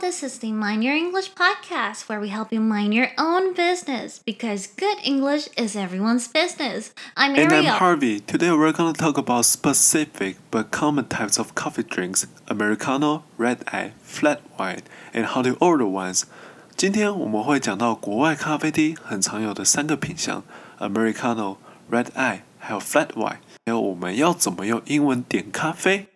This is the Mind Your English podcast where we help you mind your own business because good English is everyone's business. I'm And Ariel. I'm Harvey. Today we're going to talk about specific but common types of coffee drinks Americano, Red Eye, Flat White, and how to order ones. 今天我们会讲到国外咖啡厅很常有的三个品相：Americano、Red Eye 还有 Flat White，还有我们要怎么用英文点咖啡。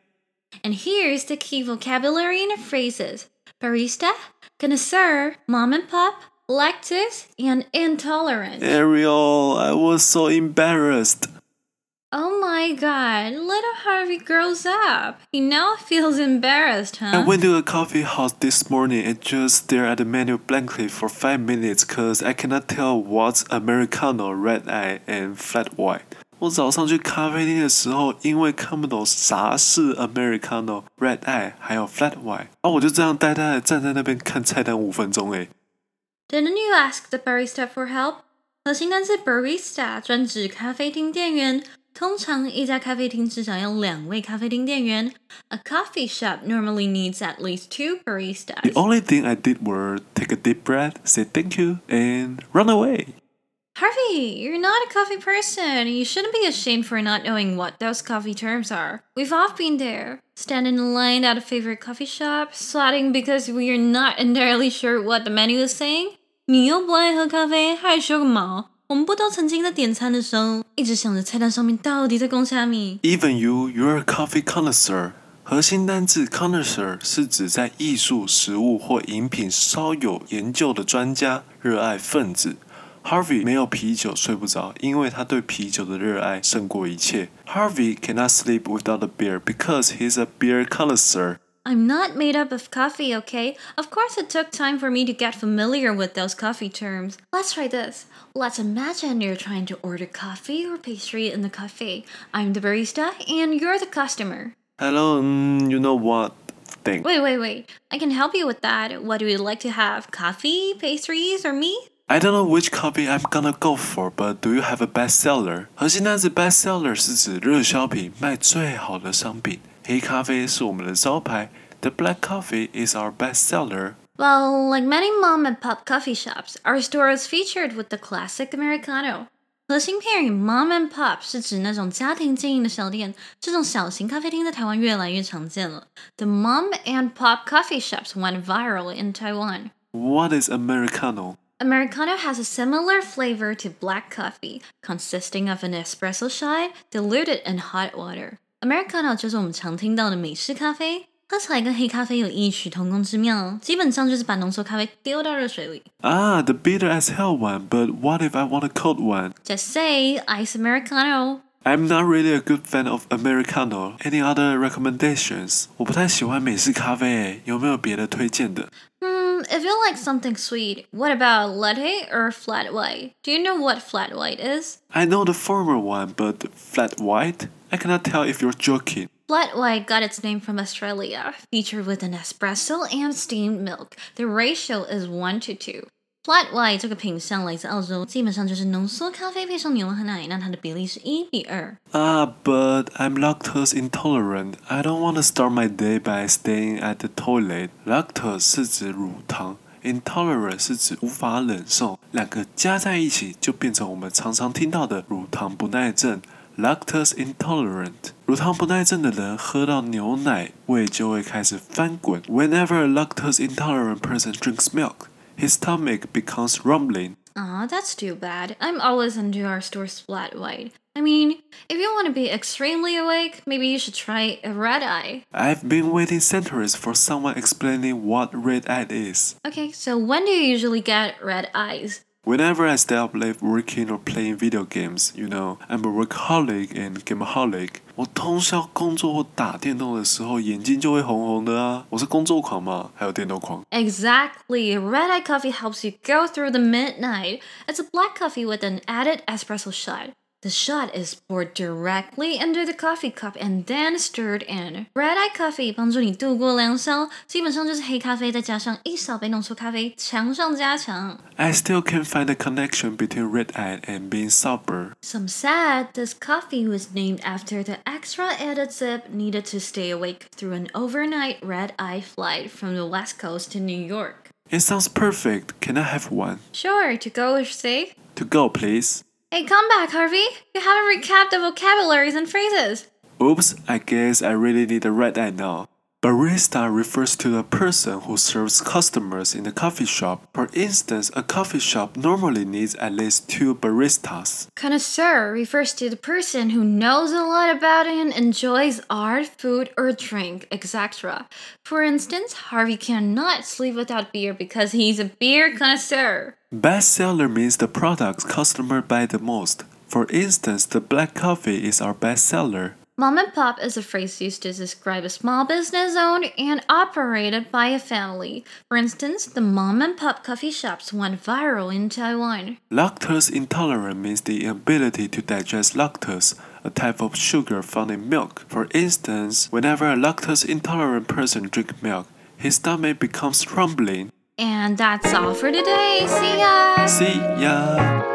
And here's the key vocabulary and phrases barista, connoisseur, mom and pop, lactose, and intolerant. Ariel, I was so embarrassed. Oh my god, little Harvey grows up. He now feels embarrassed, huh? I went to a coffee house this morning and just stared at the menu blankly for five minutes because I cannot tell what's Americano, Red Eye, and Flat White. 我早上去咖啡厅的时候，因为看不懂啥是 Americano、Red Eye，还有 Flat White，然后我就这样呆呆的站在那边看菜单五分钟。诶， Didn't you ask the barista for help? 核心单词 barista 专指咖啡厅店员。通常一家咖啡厅至少有两位咖啡厅店员。A coffee shop normally needs at least two The baristas. only thing I did were take a deep breath, say thank you, and run away. Harvey, you're not a coffee person. You shouldn't be ashamed for not knowing what those coffee terms are. We've all been there. Standing in line at a favorite coffee shop, swatting because we are not entirely sure what the menu is saying. 你又不爱喝咖啡，害羞个毛！我们不都曾经在点餐的时候，一直想着菜单上面到底在供虾米？ Even you, you're a coffee connoisseur. 核心单字 connoisseur 是指在艺术、食物或饮品稍有研究的专家、热爱分子。 Harvey 没有啤酒睡不着，因为他对啤酒的热爱胜过一切。Harvey cannot sleep without a beer because he's a beer connoisseur. I'm not made up of coffee, okay? Of course, it took time for me to get familiar with those coffee terms. Let's try this. Let's imagine you're trying to order coffee or pastry in the cafe. I'm the barista and you're the customer. Hello, mm, you know what? Thing. Wait, wait, wait. I can help you with that. What do you like to have? Coffee, pastries, or me? I don't know which coffee I'm gonna go for, but do you have a bestseller? 核心单词 bestseller 是指热销品，卖最好的商品。黑咖啡是我们的招牌，The black coffee is our bestseller. Well, like many mom and pop coffee shops, our store is featured with the classic Americano. 核心片语 mom and pop 是指那种家庭经营的小店，这种小型咖啡厅在台湾越来越常见了。The mom and pop coffee shops went viral in Taiwan. What is Americano? Americano has a similar flavor to black coffee, consisting of an espresso shot diluted in hot water. Americano 就是我们常听到的美式咖啡，喝起来跟黑咖啡有异曲同工之妙，基本上就是把浓缩咖啡丢到热水里。 Ah, the bitter as hell one, but what if I want a cold one? Just say ice Americano. I'm not really a good fan of Americano. Any other recommendations? 我不太喜欢美式咖啡诶，有没有别的推荐的？ Hmm, if you like something sweet, what about latte or flat white? Do you know what flat white is? I know the former one, but flat white? I cannot tell if you're joking. Flat white got its name from Australia, featured with an espresso and steamed milk. The ratio is 1 to 2. Flat white 这个品相来自澳洲，基本上就是浓缩咖啡配上牛和奶，那它的比例是一比二。Ah, but I'm lactose intolerant. I don't want to start my day by staying at the toilet. Lactose 是指乳糖，intolerant 是指无法忍受，两个加在一起就变成我们常常听到的乳糖不耐症。Lactose intolerant，乳糖不耐症的人喝到牛奶，胃就会开始翻滚。Whenever a lactose intolerant person drinks milk, his stomach becomes rumbling. Aw, that's too bad. I'm always into our store's flat white. I mean, if you want to be extremely awake, maybe you should try a red eye. I've been waiting centuries for someone explaining what red eye is. Okay, so when do you usually get red eyes? Whenever I stay up late working or playing video games, you know, I'm a workaholic and gameaholic. 我通宵工作或打电动的时候，眼睛就会红红的啊。我是工作狂嘛，还有电动狂。 Exactly. Red eye coffee helps you go through the midnight. It's a black coffee with an added espresso shot. The shot is poured directly under the coffee cup and then stirred in. Red Eye Coffee 帮助你度过凉宵，基本上就是黑咖啡再加上一小杯浓缩咖啡，强上加强。 I still can't find a connection between red eye and being sober. Some said this coffee was named after the extra added zip needed to stay awake through an overnight red eye flight from the West Coast to New York. It sounds perfect. Can I have one? Sure, to go with say. To go, please. Hey, come back, Harvey. You haven't recapped the vocabularies and phrases. Oops, I guess I really need a red eye now. Barista refers to the person who serves customers in a coffee shop. For instance, a coffee shop normally needs at least two baristas. Connoisseur refers to the person who knows a lot about and enjoys art, food, or drink, etc. For instance, Harvey cannot sleep without beer because he's a beer connoisseur. Bestseller means the products customers buy the most. For instance, the black coffee is our bestseller. Mom and pop is a phrase used to describe a small business owned and operated by a family. For instance, the mom and pop coffee shops went viral in Taiwan. Lactose intolerant means the inability to digest lactose, a type of sugar found in milk. For instance, whenever a lactose intolerant person drinks milk, his stomach becomes rumbling. And that's all for today. See ya! See ya!